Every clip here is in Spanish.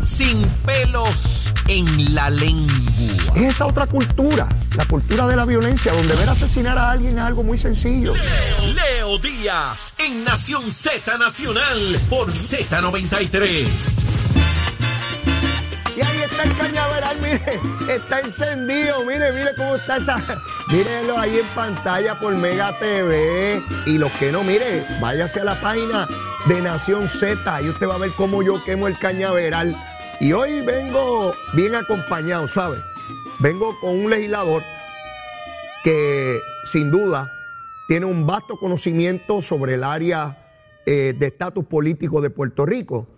sin pelos en la lengua. Es esa otra cultura, la cultura de la violencia, donde ver asesinar a alguien es algo muy sencillo. Leo, Leo Díaz en Nación Z Nacional por Z93. Y ahí está el cañaveral, mire, está encendido, mire, mire cómo está esa. Mírenlo ahí en pantalla por Mega TV. Y los que no, mire, váyase a la página de Nación Z y usted va a ver cómo yo quemo el cañaveral. Y hoy vengo bien acompañado, ¿sabe? Vengo con un legislador que sin duda tiene un vasto conocimiento sobre el área eh, de estatus político de Puerto Rico.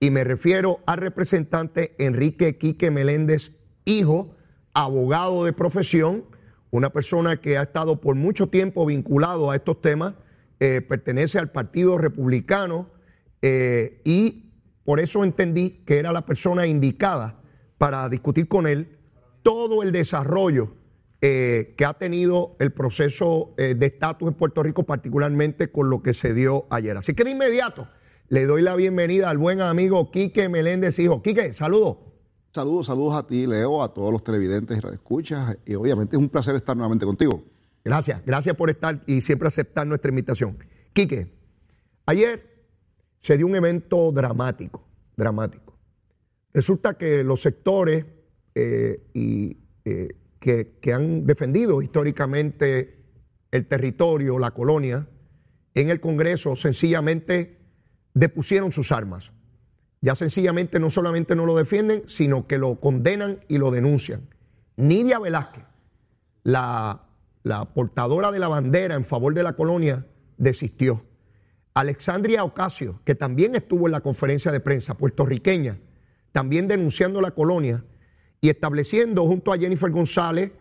Y me refiero al representante Enrique Quique Meléndez, hijo, abogado de profesión, una persona que ha estado por mucho tiempo vinculado a estos temas, eh, pertenece al Partido Republicano eh, y por eso entendí que era la persona indicada para discutir con él todo el desarrollo eh, que ha tenido el proceso eh, de estatus en Puerto Rico, particularmente con lo que se dio ayer. Así que de inmediato le doy la bienvenida al buen amigo Quique Meléndez, hijo. Quique, saludos. Saludos, saludos a ti, Leo, a todos los televidentes y radioescuchas. Y obviamente es un placer estar nuevamente contigo. Gracias, gracias por estar y siempre aceptar nuestra invitación. Quique, ayer se dio un evento dramático, dramático. Resulta que los sectores eh, eh, que, han defendido históricamente el territorio, la colonia, en el Congreso sencillamente depusieron sus armas. Ya sencillamente no solamente no lo defienden, sino que lo condenan y lo denuncian. Nidia Velázquez, la portadora de la bandera en favor de la colonia, desistió. Alexandria Ocasio, que también estuvo en la conferencia de prensa puertorriqueña, también denunciando la colonia y estableciendo junto a Jennifer González,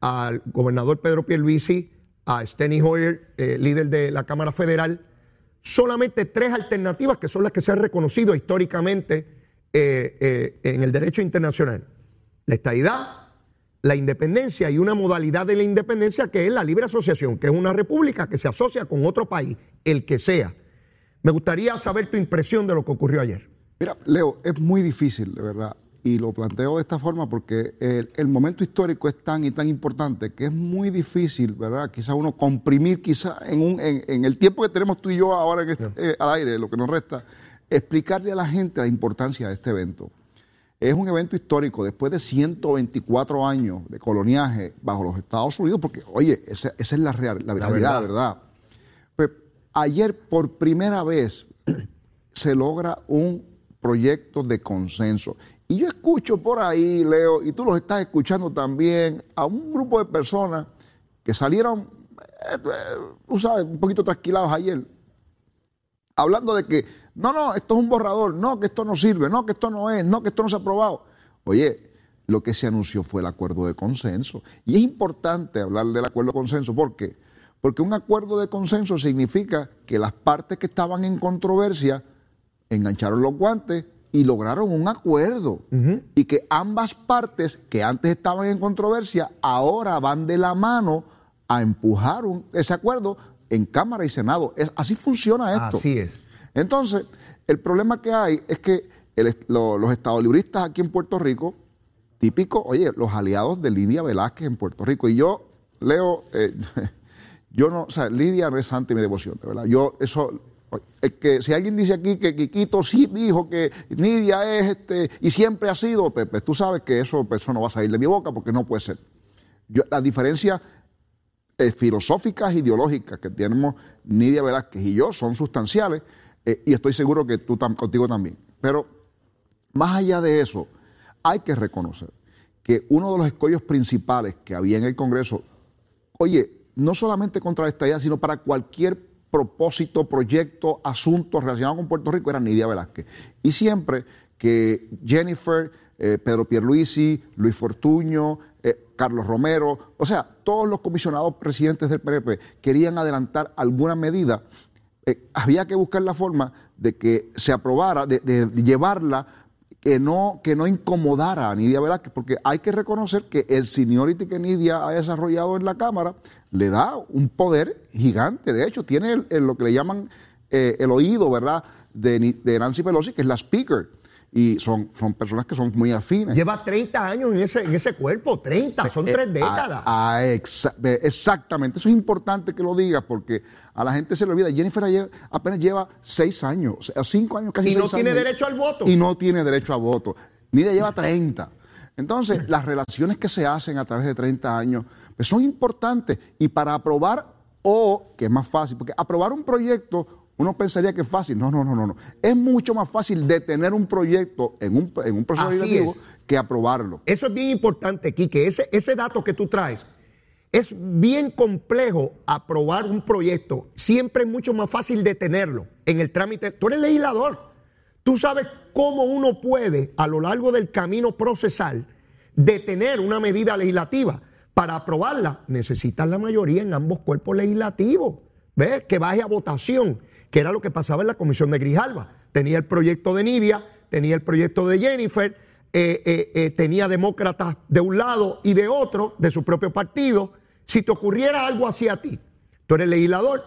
al gobernador Pedro Pierluisi, a Steny Hoyer, eh, líder de la Cámara Federal, solamente tres alternativas que son las que se han reconocido históricamente eh, eh, en el derecho internacional. La estadidad, la independencia y una modalidad de la independencia que es la libre asociación, que es una república que se asocia con otro país, el que sea. Me gustaría saber tu impresión de lo que ocurrió ayer. Mira, Leo, es muy difícil, de verdad, y lo planteo de esta forma porque el, el momento histórico es tan y tan importante que es muy difícil, ¿verdad? Quizá uno comprimir, quizá en, un, en, en el tiempo que tenemos tú y yo ahora en este- eh, al aire, lo que nos resta, explicarle a la gente la importancia de este evento. Es un evento histórico después de 124 años de coloniaje bajo los Estados Unidos, porque, oye, esa, esa es la, real, la, realidad, verdad. ¿verdad? Ayer por primera vez se logra un proyecto de consenso. Y yo escucho por ahí, Leo, y tú los estás escuchando también, a un grupo de personas que salieron, eh, eh, tú sabes, un poquito trasquilados ayer, hablando de que, no, no, esto es un borrador, no, que esto no sirve, no, que esto no es, no, que esto no se ha aprobado. Oye, lo que se anunció fue el acuerdo de consenso. Y es importante hablar del acuerdo de consenso, ¿por qué? Porque un acuerdo de consenso significa que las partes que estaban en controversia engancharon los guantes y lograron un acuerdo. Y que ambas partes que antes estaban en controversia ahora van de la mano a empujar un- ese acuerdo en Cámara y Senado. Es- así funciona esto. Así es. Entonces, el problema que hay es que el lo- los estadolibristas aquí en Puerto Rico, típico, oye, los aliados de Lidia Velázquez en Puerto Rico, y yo leo, eh, yo no, o sea, Lidia no es santa mi devoción, de verdad. Yo, eso, es que si alguien dice aquí que Quiquito sí dijo que Lidia es este, y siempre ha sido, pues tú sabes que eso, pues, eso no va a salir de mi boca porque no puede ser. Yo, la diferencia eh, filosóficas, ideológicas que tenemos Nidia Velázquez y yo son sustanciales eh, y estoy seguro que tú tam- contigo también. Pero más allá de eso, hay que reconocer que uno de los escollos principales que había en el Congreso, oye, no solamente contra la estadía, sino para cualquier propósito, proyecto, asunto relacionado con Puerto Rico, era Nidia Velázquez. Y siempre que Jennifer, eh, Pedro Pierluisi, Luis Fortuño, eh, Carlos Romero, o sea, todos los comisionados presidentes del PNP querían adelantar alguna medida, eh, había que buscar la forma de que se aprobara, de, de llevarla que no, que no incomodara a Nidia Velázquez, porque hay que reconocer que el seniority que Nidia ha desarrollado en la Cámara le da un poder gigante. De hecho, tiene el- lo que le llaman eh, el oído, ¿verdad?, de, de Nancy Pelosi, que es la speaker. Y son, son personas que son muy afines. Lleva 30 años en ese, en ese cuerpo, 30, son Eh, tres ah, décadas. ah, exa- eh, exactamente, eso es importante que lo digas porque a la gente se le olvida. Jennifer ayer apenas lleva seis años, cinco años casi. y no seis tiene años. derecho al voto. Y no tiene derecho a voto. Nidia lleva 30. Entonces, las relaciones que se hacen a través de 30 años pues son importantes. Y para aprobar, o que es más fácil, porque aprobar un proyecto, uno pensaría que es fácil. No, no, no, no. no. Es mucho más fácil detener un proyecto en un, en un proceso legislativo que aprobarlo. Eso es bien importante, Quique. Ese, ese dato que tú traes es bien complejo aprobar un proyecto. Siempre es mucho más fácil detenerlo en el trámite. Tú eres legislador. Tú sabes cómo uno puede, a lo largo del camino procesal, detener una medida legislativa. Para aprobarla, necesitas la mayoría en ambos cuerpos legislativos. ¿Ves? Que baje a votación, que era lo que pasaba en la comisión de Grijalva. Tenía el proyecto de Nidia, tenía el proyecto de Jennifer, eh, eh, eh, tenía demócratas de un lado y de otro, de su propio partido. Si te ocurriera algo así a ti, tú eres legislador,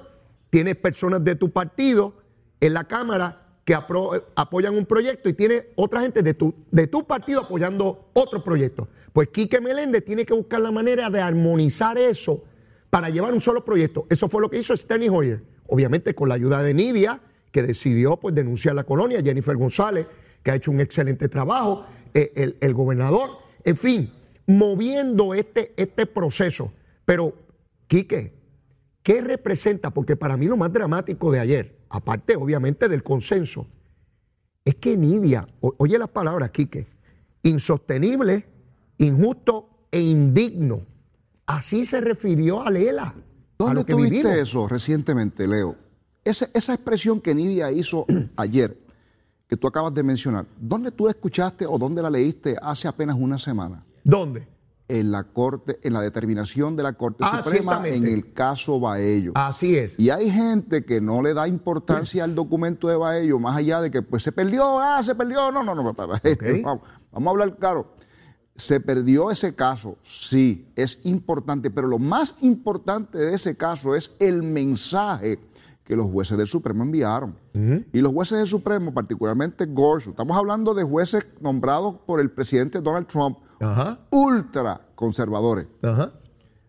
tienes personas de tu partido en la Cámara que apoyan un proyecto y tienes otra gente de tu, de tu partido apoyando otro proyecto. Pues Quique Meléndez tiene que buscar la manera de armonizar eso para llevar un solo proyecto. Eso fue lo que hizo Steny Hoyer, obviamente con la ayuda de Nidia, que decidió pues, denunciar la colonia, Jennifer González, que ha hecho un excelente trabajo, eh, el, el gobernador, en fin, moviendo este, este proceso. Pero, Quique, ¿qué representa? Porque para mí lo más dramático de ayer, aparte obviamente del consenso, es que Nidia, oye las palabras, Quique, insostenible, injusto e indigno. Así se refirió a Lela. ¿Dónde lo que tuviste vivimos. eso recientemente, Leo? Esa, esa expresión que Nidia hizo ayer, que tú acabas de mencionar, ¿dónde tú la escuchaste o dónde la leíste hace apenas una semana? ¿Dónde? En la corte, en la determinación de la Corte Ah, Suprema en el caso Baello. Así es. Y hay gente que no le da importancia al documento de Baello, más allá de que pues se perdió, ah, se perdió. No, no, no, vamos, vamos a hablar claro. Se perdió ese caso, sí, es importante, pero lo más importante de ese caso es el mensaje que los jueces del Supremo enviaron. Y los jueces del Supremo, particularmente Gorsuch, estamos hablando de jueces nombrados por el presidente Donald Trump, ultra conservadores.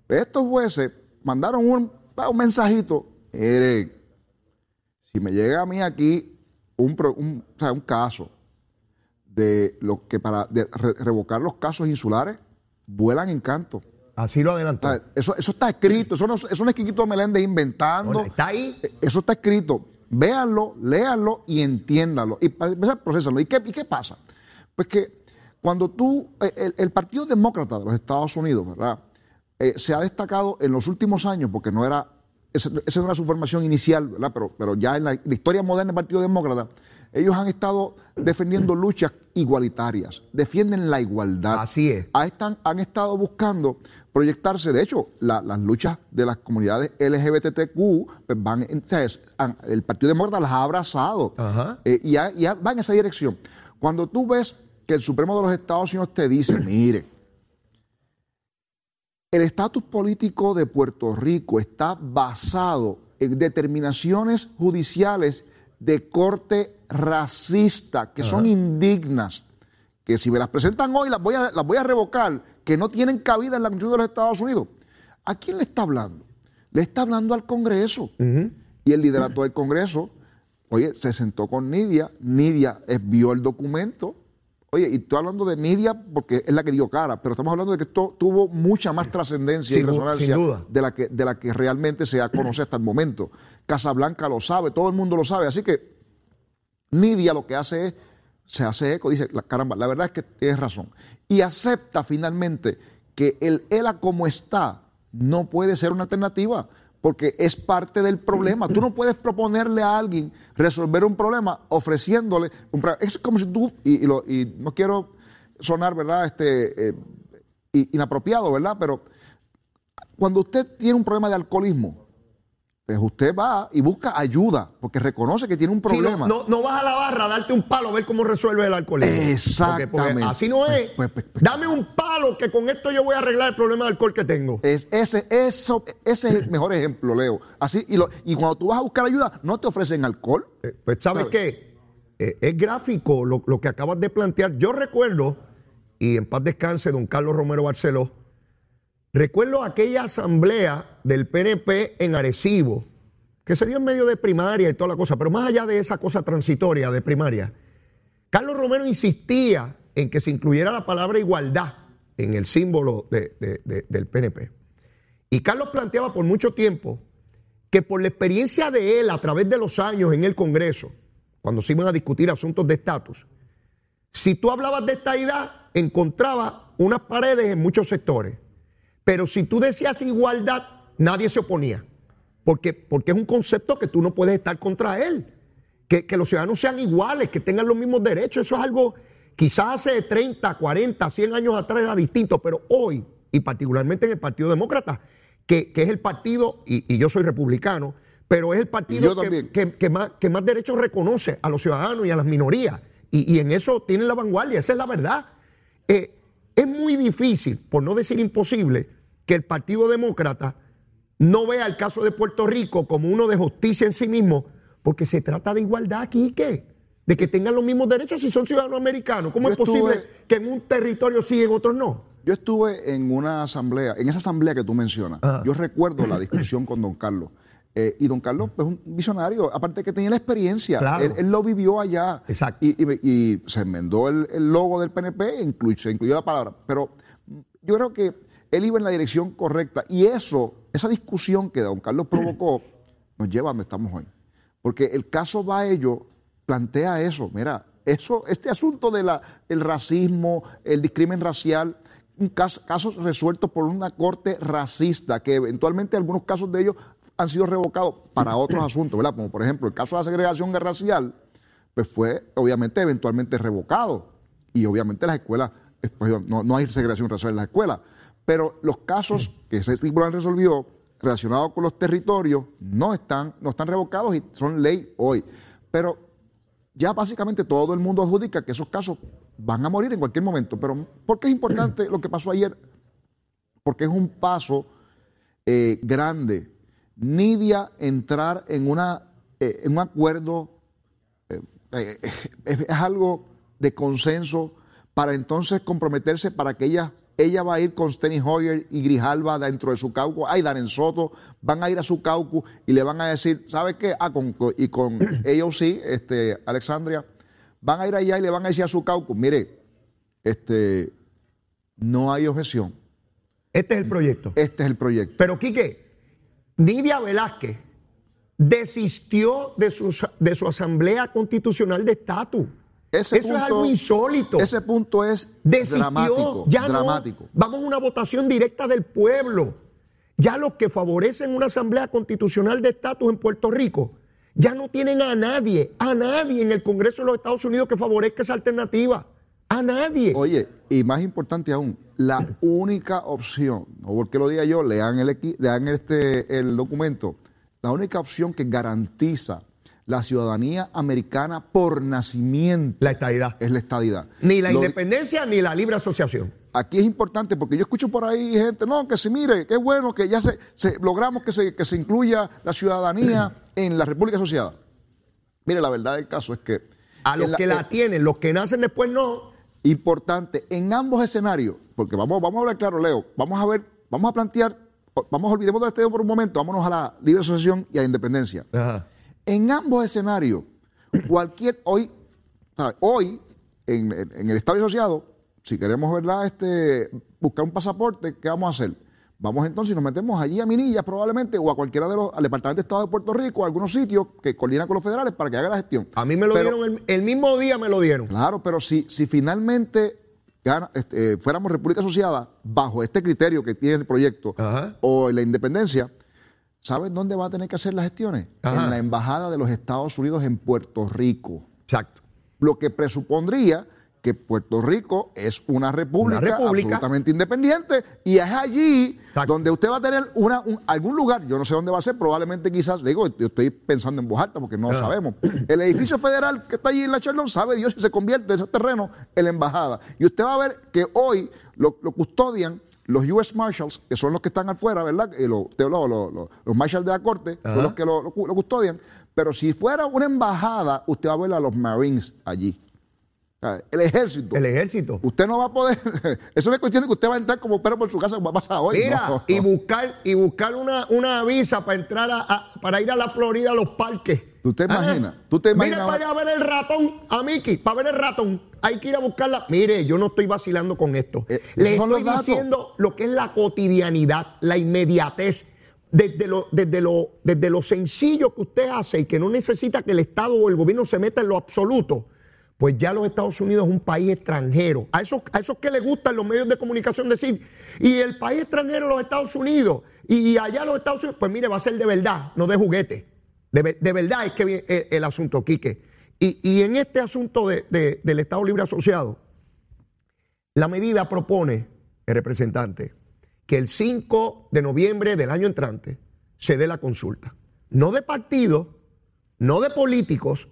Estos jueces mandaron un, un mensajito. Si me llega a mí aquí un, pro- un- o sea, un caso de lo que para de re- revocar los casos insulares, vuelan en canto. Así lo O adelantó. sea, Eso, eso está escrito, eso no, eso no es Quiquito Meléndez inventando. Bueno, está ahí. Eso está escrito. Véanlo, léanlo y entiéndanlo. Y procesanlo. ¿Y qué, ¿Y qué pasa? Pues que cuando tú, eh, el, el Partido Demócrata de los Estados Unidos, ¿verdad? Eh, se ha destacado en los últimos años, porque no era, esa esa no era su formación inicial, ¿verdad? Pero, pero ya en la, la historia moderna del Partido Demócrata, ellos han estado defendiendo luchas igualitarias, defienden la igualdad. Así es. Ah, están- han estado buscando proyectarse. De hecho, la- las luchas de las comunidades LGBTQ pues van, han- el Partido Demócrata las ha abrazado Ajá. eh, y, ha- y ha- va en esa dirección. Cuando tú ves que el Supremo de los Estados Unidos te dice, mire, el estatus político de Puerto Rico está basado en determinaciones judiciales de corte racista, que son indignas, que si me las presentan hoy las voy, a, las voy a revocar, que no tienen cabida en la Constitución de los Estados Unidos. ¿A quién le está hablando? Le está hablando al Congreso. Y el liderato del Congreso, oye, se sentó con Nidia, Nidia vio el documento. Oye, y estoy hablando de Nidia porque es la que dio cara, pero estamos hablando de que esto tuvo mucha más trascendencia y resonancia de la que de la que realmente se ha conocido hasta el momento. Casablanca lo sabe, todo el mundo lo sabe, así que Nidia lo que hace es se hace eco, dice, "La- caramba, la verdad es que tienes razón. Y acepta finalmente que el ELA como está no puede ser una alternativa, porque es parte del problema. Tú no puedes proponerle a alguien resolver un problema ofreciéndole un problema. Es como si tú, y, no quiero sonar, ¿verdad?, este, eh, inapropiado, ¿verdad? Pero cuando usted tiene un problema de alcoholismo, pues usted va y busca ayuda, porque reconoce que tiene un no- problema. no, no vas a la barra a darte un palo a ver cómo resuelve el alcoholismo. Exactamente. Porque- porque así no es. Pues, pues, pues, Dame un palo que con esto yo voy a arreglar el problema de alcohol que tengo. Es, ese, eso, ese es el mejor ejemplo, Leo. Así, y, lo- y cuando tú vas a buscar ayuda, no te ofrecen alcohol. Eh, Pues ¿sabes ¿Sabe? qué? eh, es gráfico lo, lo que acabas de plantear. Yo recuerdo, y en paz descanse don Carlos Romero Barceló, recuerdo aquella asamblea del PNP en Arecibo, que se dio en medio de primaria y toda la cosa, pero más allá de esa cosa transitoria de primaria, Carlos Romero insistía en que se incluyera la palabra igualdad en el símbolo de- de- de- del PNP. Y Carlos planteaba por mucho tiempo que por la experiencia de él a través de los años en el Congreso, cuando se iban a discutir asuntos de estatus, si tú hablabas de esta idea, encontraba unas paredes en muchos sectores. Pero si tú decías igualdad, nadie se oponía. Porque, porque es un concepto que tú no puedes estar contra él. Que, que los ciudadanos sean iguales, que tengan los mismos derechos. Eso es algo, quizás hace 30, 40, 100 años atrás era distinto, pero hoy, y particularmente en el Partido Demócrata, que, que es el partido, y, y yo soy republicano, pero es el partido que- que más, que más derechos reconoce a los ciudadanos y a las minorías. Y, y en eso tienen la vanguardia, esa es la verdad. Eh, es muy difícil, por no decir imposible, que el Partido Demócrata no vea el caso de Puerto Rico como uno de justicia en sí mismo, porque se trata de igualdad aquí, ¿qué? De que tengan los mismos derechos si son ciudadanos americanos. ¿Cómo Yo es posible estuve- que en un territorio sí y en otros no? Yo estuve en una asamblea, en esa asamblea que tú mencionas, Ajá. yo recuerdo la discusión con don Carlos. Eh, y don Carlos es un visionario, aparte que tenía la experiencia, Claro. él, él lo vivió allá. Exacto. Y, y- y se enmendó el, el logo del PNP, e incluy- se incluyó la palabra. Pero yo creo que él iba en la dirección correcta. Y eso, esa discusión que don Carlos provocó, nos lleva a donde estamos hoy. Porque el caso Baello plantea eso. Mira, eso, este asunto del racismo, el discrimen racial, un caso- casos resueltos por una corte racista, que eventualmente algunos casos de ellos han sido revocados para otros asuntos, ¿verdad? Como por ejemplo el caso de la segregación racial, pues fue obviamente eventualmente revocado. Y obviamente las escuelas, pues, no, no hay segregación racial en las escuelas. Pero los casos que ese tribunal resolvió relacionados con los territorios no están, no están revocados y son ley hoy. Pero ya básicamente todo el mundo adjudica que esos casos van a morir en cualquier momento. Pero ¿por qué es importante lo que pasó ayer? Porque es un paso eh, grande. Nidia entrar en, una, eh, en un acuerdo eh, eh, es, es algo de consenso para entonces comprometerse para que ella, ella va a ir con Steny Hoyer y Grijalva dentro de su caucus, ay, Darren Soto, van a ir a su caucus y le van a decir, ¿sabe qué? Ah, con, y con AOC, este, Alexandria, van a ir allá y le van a decir a su caucus, mire, este, no hay objeción, Este es el proyecto. este es el proyecto. Pero, Quique, Nidia Velázquez desistió de su, de su asamblea constitucional de estatus. Ese Eso es algo insólito. Ese punto es Desistió, dramático, ya no. dramático. Vamos a una votación directa del pueblo. Ya los que favorecen una asamblea constitucional de estatus en Puerto Rico, ya no tienen a nadie, a nadie en el Congreso de los Estados Unidos que favorezca esa alternativa. A nadie. Oye, y más importante aún, la única opción, no porque lo diga yo, lean el, lean este, el documento, la única opción que garantiza la ciudadanía americana por nacimiento La estadidad. es la estadidad. Ni la Lo- independencia ni la libre asociación. Aquí es importante porque yo escucho por ahí gente, no, que se mire, qué bueno que ya se, se- logramos que se, que se incluya la ciudadanía en la República Asociada. Mire, la verdad del caso es que... A los la- que la en- tienen, los que nacen después no. importante en ambos escenarios, porque vamos, vamos a hablar claro, Leo, vamos a ver, vamos a plantear, vamos a olvidemos del estadio por un momento, vámonos a la libre asociación y a la independencia. En ambos escenarios, cualquier, hoy, ¿sabe? hoy, en, en- el Estado asociado, si queremos, ¿verdad?, este, buscar un pasaporte, ¿qué vamos a hacer? Vamos entonces y nos metemos allí a Minillas probablemente o a cualquiera de los, al Departamento de Estado de Puerto Rico, a algunos sitios que coordinan con los federales para que haga la gestión. A mí me lo Pero- dieron el, el mismo día, me lo dieron. Claro, pero si, si finalmente gana- este, eh, fuéramos República Asociada bajo este criterio que tiene el proyecto Ajá. o la independencia, ¿saben dónde va a tener que hacer las gestiones? Ajá. En la Embajada de los Estados Unidos en Puerto Rico. Exacto. Lo que presupondría que Puerto Rico es una república, Una república. absolutamente independiente y es allí Exacto. donde usted va a tener una, un- algún lugar, yo no sé dónde va a ser, probablemente quizás, digo, yo estoy pensando en voz alta porque no Ah. sabemos. El edificio federal que está allí en la Charlotte, sabe Dios si se convierte ese terreno en la embajada. Y usted va a ver que hoy lo, lo custodian los US Marshals, que son los que están afuera, ¿verdad? Eh, lo- te- lo- lo- lo- los Marshals de la Corte, son los que lo, lo lo custodian, Pero si fuera una embajada, usted va a ver a los Marines allí. El ejército. El ejército. Usted no va a poder. Eso no es cuestión de que usted va a entrar como perro por su casa, como va a pasar hoy. Mira, y buscar, y buscar una, una visa para entrar a, para ir a la Florida a los parques. ¿Tú te imaginas? ¿Tú te imaginas? Mira para allá a ver el ratón, a Mickey, para ver el ratón. Hay que ir a buscarla. Mire, yo no estoy vacilando con esto. Eh, Le estoy diciendo lo que es la cotidianidad, la inmediatez. Desde lo, desde, lo, desde lo sencillo que usted hace y que no necesita que el Estado o el gobierno se meta en lo absoluto, pues ya los Estados Unidos es un país extranjero. A esos, a esos que les gustan los medios de comunicación decir, y el país extranjero los Estados Unidos, y allá los Estados Unidos, pues mire, va a ser de verdad, no de juguete. De, de verdad es que viene el, el asunto, Quique. Y, y en este asunto de- de- del Estado Libre Asociado, la medida propone, el representante, que el 5 de noviembre del año entrante se dé la consulta. No de partidos, no de políticos,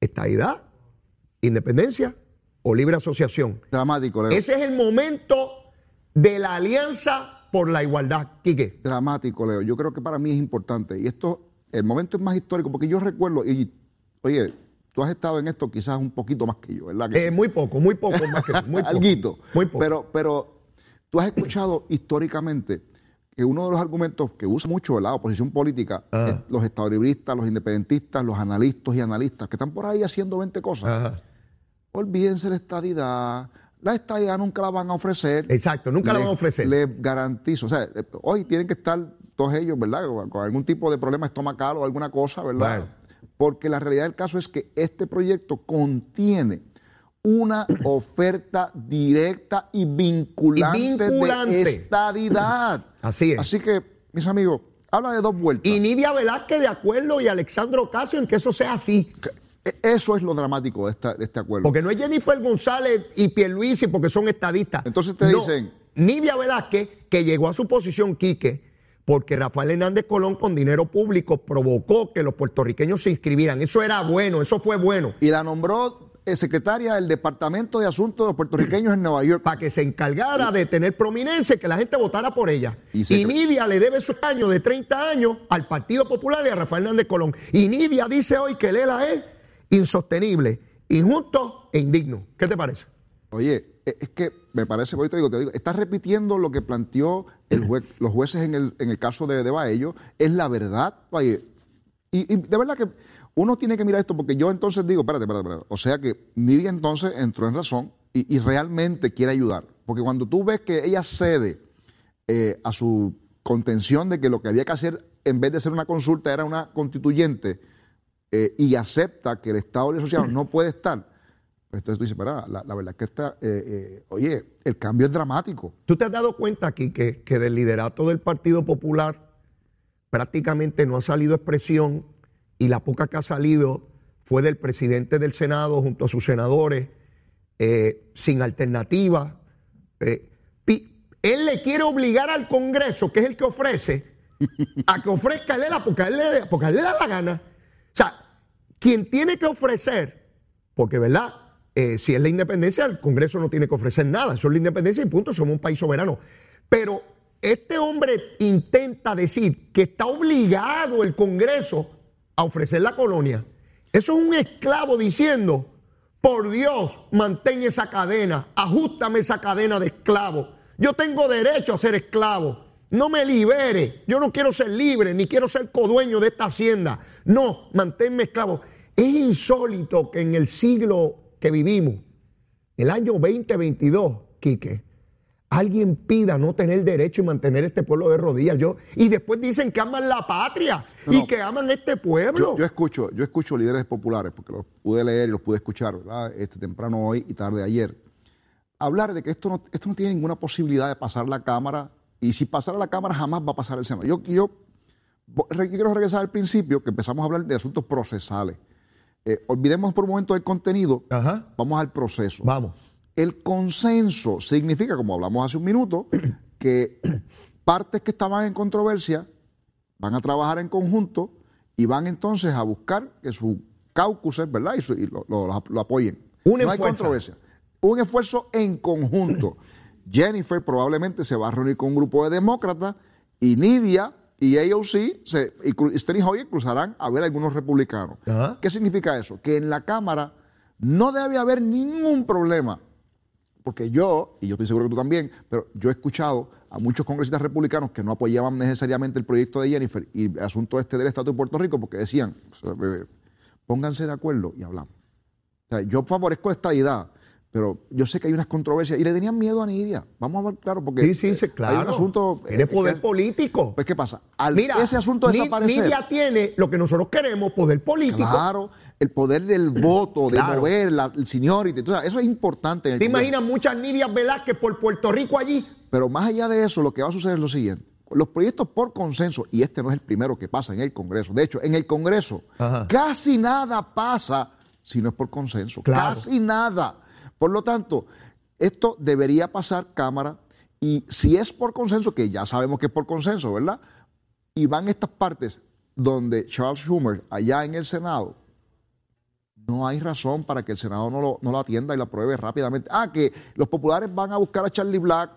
estadidad, independencia o libre asociación. Dramático, Leo. Ese es el momento de la alianza por la igualdad, Quique. Dramático, Leo. Yo creo que para mí es importante. Y esto, el momento es más histórico, porque yo recuerdo, y oye, tú has estado en esto quizás un poquito más que yo, ¿verdad? Que Eh, muy poco, muy poco más que muy poco. Alguito. Muy poco. Pero, pero tú has escuchado históricamente que uno de los argumentos que usa mucho la oposición política Ajá. es los estadolibristas, los independentistas, los analistas y analistas que están por ahí haciendo 20 cosas. Ajá. Olvídense la estadidad. La estadidad nunca la van a ofrecer. Exacto, nunca la van a ofrecer. Les garantizo. O sea, hoy tienen que estar todos ellos, ¿verdad? Con, algún tipo de problema estomacal o alguna cosa, ¿verdad? Bueno. Porque la realidad del caso es que este proyecto contiene una oferta directa y vinculante, Y vinculante. de estadidad. Así es. Así que, mis amigos, habla de dos vueltas. Y Nidia Velázquez de acuerdo y Alexandro Ocasio en que eso sea así. Eso es lo dramático de, esta- de este acuerdo. Porque no es Jennifer González y Pierluisi porque son estadistas. Entonces te No, dicen- Nidia Velázquez, que llegó a su posición, Quique, porque Rafael Hernández Colón con dinero público provocó que los puertorriqueños se inscribieran. Eso era bueno, eso fue bueno. y la nombró eh, secretaria del Departamento de Asuntos de los Puertorriqueños en Nueva York. Para que se encargara de tener prominencia y que la gente votara por ella. Y Y, Nidia le debe su año de 30 años al Partido Popular y a Rafael Hernández Colón. Y Nidia dice hoy que Lela es insostenible, injusto e indigno. ¿Qué te parece? Oye, e- es que me parece, ahorita digo, te digo, estás repitiendo lo que planteó el jue- los jueces en el, en el caso de, de Baello, es la verdad, oye, y, y de verdad que uno tiene que mirar esto, porque yo entonces digo, espérate, espérate, espérate. o sea que Nidia entonces entró en razón y, y realmente quiere ayudar, porque cuando tú ves que ella cede eh, a su contención de que lo que había que hacer en vez de ser una consulta era una constituyente eh, y acepta que el Estado Libre Asociado no puede estar, pues entonces tú dices, "Espera, la, verdad es que está, eh, eh, oye, el cambio es dramático. ¿Tú te has dado cuenta aquí que, del liderato del Partido Popular prácticamente no ha salido expresión y la poca que ha salido fue del presidente del Senado junto a sus senadores, sin alternativa? Él le quiere obligar al Congreso, que es el que ofrece, a que ofrezca ELA porque él le, porque a él le da la gana. O sea, quien tiene que ofrecer, porque verdad, Eh, si es la independencia, el Congreso no tiene que ofrecer nada, eso es la independencia y punto, somos un país soberano. Pero este hombre intenta decir que está obligado el Congreso a ofrecer la colonia. Eso es un esclavo diciendo, por Dios, mantén esa cadena, ajustame esa cadena de esclavo. Yo tengo derecho a ser esclavo. No me libere. Yo no quiero ser libre, ni quiero ser codueño de esta hacienda. No, manténme esclavo. Es insólito que en el siglo que vivimos, el año 2022, Quique, alguien pida no tener derecho y mantener este pueblo de rodillas. Yo, y después dicen que aman la patria No, y que aman este pueblo. Yo, yo escucho, yo escucho líderes populares, porque los pude leer y los pude escuchar, ¿verdad? Este, temprano hoy y tarde ayer, hablar de que esto no, esto no tiene ninguna posibilidad de pasar la Cámara, y si pasara la Cámara jamás va a pasar el Senado. Yo, yo, re- quiero regresar al principio, que empezamos a hablar de asuntos procesales. Eh, olvidemos por un momento el contenido, Ajá. vamos al proceso. Vamos. El consenso significa, como hablamos hace un minuto, que partes que estaban en controversia van a trabajar en conjunto y van entonces a buscar que sus caucuses, ¿verdad? Y, su- y lo, lo- lo apoyen. No hay fuerza. controversia. Un esfuerzo en conjunto. Jennifer probablemente se va a reunir con un grupo de demócratas y Nidia y AOC se, y Steny Hoyer cruzarán a ver a algunos republicanos. ¿Qué significa eso? Que en la Cámara no debe haber ningún problema. Porque yo, y yo estoy seguro que tú también, pero yo he escuchado a muchos congresistas republicanos que no apoyaban necesariamente el proyecto de Jennifer y el asunto este del Estado de Puerto Rico porque decían, pónganse de acuerdo y hablamos. O sea, yo favorezco esta idea, pero yo sé que hay unas controversias y le tenían miedo a Nidia. Vamos a ver, claro, porque Sí, sí, sí, eh, claro. hay un asunto... Tiene eh, poder que- político. Pues, ¿qué pasa? Al Mira, ese asunto desaparecer... Nidia tiene lo que nosotros queremos, poder político. Claro, el poder del voto, de mover la, el tú sabes, eso es importante. en el ¿Te Congreso. imaginas muchas Nidias Velázquez por Puerto Rico allí? Pero más allá de eso, lo que va a suceder es lo siguiente. Los proyectos por consenso, y este no es el primero que pasa en el Congreso, de hecho, en el Congreso Ajá. casi nada pasa si no es por consenso. Claro. Casi nada. Por lo tanto, esto debería pasar Cámara y si es por consenso, que ya sabemos que es por consenso, ¿verdad? Y van estas partes donde Charles Schumer, allá en el Senado, no hay razón para que el Senado no lo, no lo atienda y lo apruebe rápidamente. Ah, que los populares van a buscar a Charlie Black,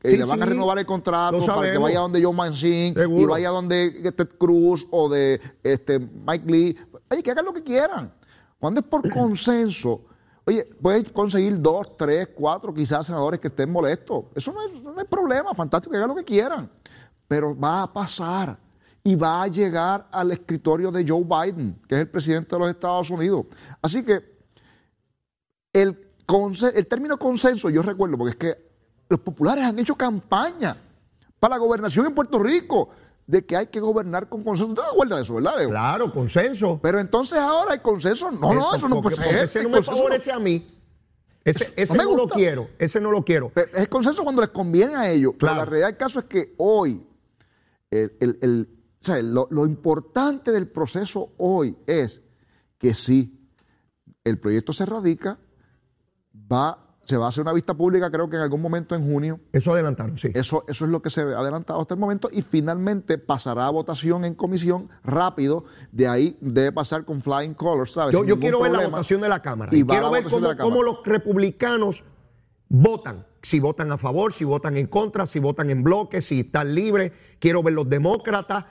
que Sí, le van a renovar el contrato para que vaya donde John Manchin y Seguro. vaya donde Ted Cruz o de este, Mike Lee. Oye, que hagan lo que quieran. Cuando es por consenso, oye, puedes conseguir dos, tres, cuatro quizás senadores que estén molestos. Eso no es, problema, fantástico, que hagan lo que quieran. Pero va a pasar y va a llegar al escritorio de Joe Biden, que es el presidente de los Estados Unidos. Así que el, el término consenso, yo recuerdo, porque es que los populares han hecho campaña para la gobernación en Puerto Rico, de que hay que gobernar con consenso. ¿Usted acuerda de eso, verdad? Claro, consenso. Pero entonces ahora el consenso, no, no, Eh, eso no porque- puede porque ser. ese el no me favorece a mí. Ese, ese no lo quiero. Ese no lo quiero. Pero Es consenso cuando les conviene a ellos. Pero la realidad del caso es que hoy, el, el- el- o sea, lo, lo importante del proceso hoy es que si el proyecto se radica, va, se va a hacer una vista pública, creo que en algún momento en junio. Eso adelantaron, sí. Eso, eso es lo que se ha adelantado hasta el momento y finalmente pasará a votación en comisión rápido. De ahí debe pasar con flying colors, ¿sabes? Yo, quiero ver la votación de la Cámara. Y quiero ver cómo, cómo los republicanos votan. Si votan a favor, si votan en contra, si votan en bloque, si están libres. Quiero ver los demócratas.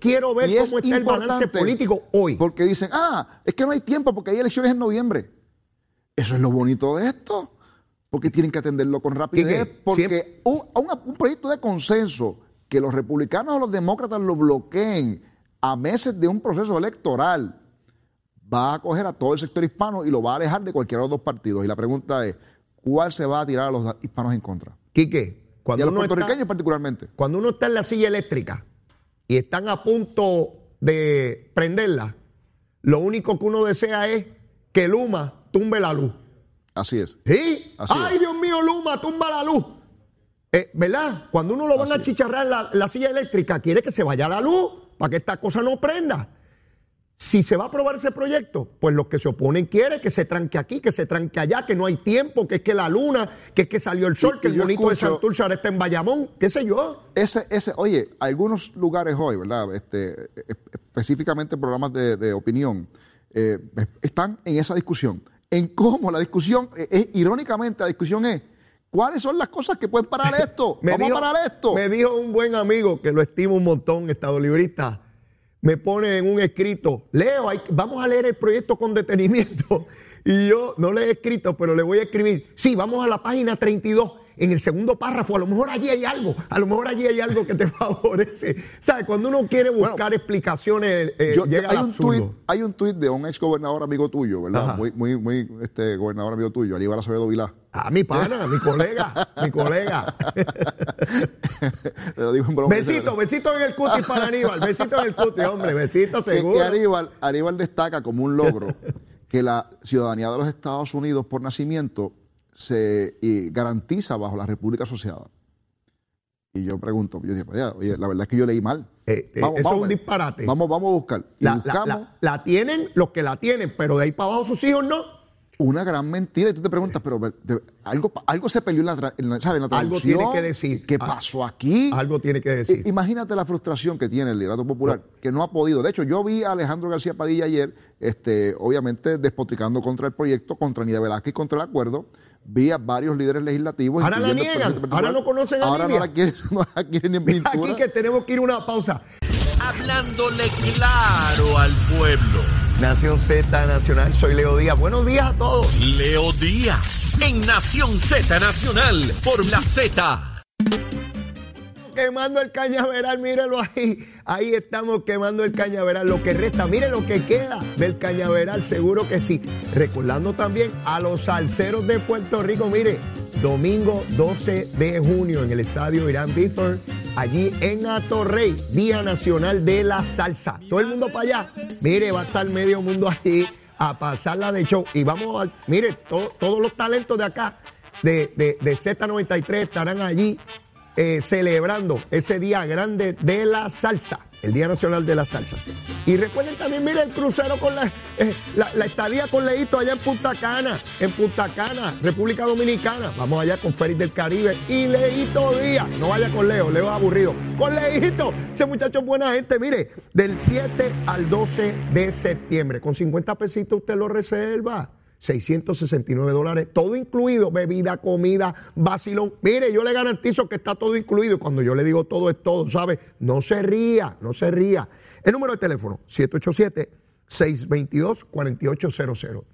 Quiero ver es cómo está el balance político hoy. Porque dicen, ah, es que no hay tiempo porque hay elecciones en noviembre. Eso es lo bonito de esto. Porque tienen que atenderlo con rapidez. Quique, Porque un, proyecto de consenso que los republicanos o los demócratas lo bloqueen a meses de un proceso electoral va a coger a todo el sector hispano y lo va a alejar de cualquiera de los dos partidos. Y la pregunta es, ¿cuál se va a tirar a los hispanos en contra? Quique, Y a los uno, está, puertorriqueños particularmente. cuando uno está en la silla eléctrica y están a punto de prenderla, lo único que uno desea es que Luma tumbe la luz. Así es. ¿Sí? Así Ay, es. Dios mío, Luma, tumba la luz. Eh, ¿Verdad? Cuando uno lo van Así a chicharrar la, la silla eléctrica, quiere que se vaya la luz para que esta cosa no prenda. Si se va a aprobar ese proyecto, pues los que se oponen quieren que se tranque aquí, que se tranque allá, que no hay tiempo, que es que la luna, que es que salió el sol, Y- que el bonito de Santurce ahora está en Bayamón, qué sé yo. Ese, ese, oye, algunos lugares hoy, ¿verdad? Este, específicamente programas de, de opinión, eh, están en esa discusión. En cómo la discusión, eh, irónicamente, la discusión es, ¿cuáles son las cosas que pueden parar esto? Me Vamos dijo- a parar esto. Me dijo un buen amigo que lo estimo un montón, estado librista. Me pone en un escrito, Leo, hay- vamos a leer el proyecto con detenimiento. Y yo no le he escrito, pero le voy a escribir. Sí, vamos a la página 32. En el segundo párrafo, a lo mejor allí hay algo, a lo mejor allí hay algo que te favorece. ¿Sabes? Cuando uno quiere buscar explicaciones, eh, Yo- llega hay, al un tuit, hay un tuit de un ex gobernador amigo tuyo, ¿verdad? Ajá. Muy, muy, muy, este gobernador amigo tuyo, Aníbal Acevedo Vilá. Ah, mi pana, mi colega, mi colega. Te lo digo en broma. Besito, besito en el cutis para Aníbal, besito en el cutis, hombre, besito seguro. que Aníbal, Aníbal destaca como un logro que la ciudadanía de los Estados Unidos por nacimiento se y garantiza bajo la República Asociada. Y yo pregunto, yo digo, oye, la verdad es que yo leí mal. Eh, eh, eso es un disparate. Vamos, vamos a buscar. Y La, buscamos la- la tienen los que la tienen, pero de ahí para abajo sus hijos no. una gran mentira. Y tú te preguntas, pero de- algo, algo se peleó en la, en la- ¿sabes? en la Algo traducción. tiene que decir. ¿Qué Ah, pasó aquí? Algo tiene que decir. Imagínate la frustración que tiene el liderato popular, que no ha podido. De hecho, yo vi a Alejandro García Padilla ayer, este, obviamente despotricando contra el proyecto, contra Nidia Velázquez y contra el acuerdo. Vi a varios líderes legislativos. Ahora la niegan, ahora no conocen a Ahora no la quieren, no la quieren ni en Mira pintura. aquí que tenemos que ir a una pausa. hablándole claro al pueblo. Nación Z Nacional, soy Leo Díaz. Buenos días a todos. Leo Díaz, en Nación Z Nacional, por la Z. Quemando el cañaveral, mírelo ahí. Ahí estamos quemando el cañaveral. Lo que resta, mire lo que queda del cañaveral, seguro que sí. Recordando también a los salseros de Puerto Rico, mire, domingo 12 de junio en el estadio Irán Bithorn, allí en Atorrey, Día Nacional de la Salsa. Todo el mundo para allá. Mire, va a estar medio mundo allí a pasarla de show. Y vamos a, mire, todos los talentos de acá, de, de, de Z93, estarán allí eh, celebrando ese día grande de la salsa, el Día Nacional de la Salsa. Y recuerden también, miren, el crucero con la, eh, la, estadía con Leito allá en Punta Cana, en Punta Cana, República Dominicana. Vamos allá con Félix del Caribe y Leito Díaz. No vaya con Leo, Leo es aburrido. Con Leito, ese muchacho es buena gente, mire, del 7 al 12 de septiembre. Con 50 pesitos usted lo reserva. 669 dólares, todo incluido, bebida, comida, vacilón. Mire, yo le garantizo que está todo incluido. Cuando yo le digo todo es todo, ¿sabe? No se ría, no se ría. El número de teléfono, 787-622-4800.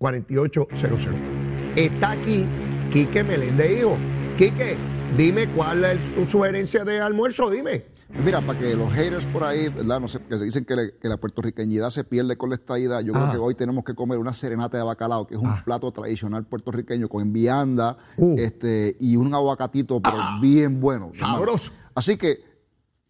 622-4800. Está aquí Quique Meléndez, hijo. Quique, dime cuál es tu sugerencia de almuerzo, dime. Mira, para que los haters por ahí, ¿verdad? No sé, que se dicen que, la puertorriqueñidad se pierde con la estadidad. Yo creo ah. que hoy tenemos que comer una serenata de bacalao, que es un ah. plato tradicional puertorriqueño con vianda uh. este, y un aguacatito, pero ah. bien bueno. Sabroso. Así que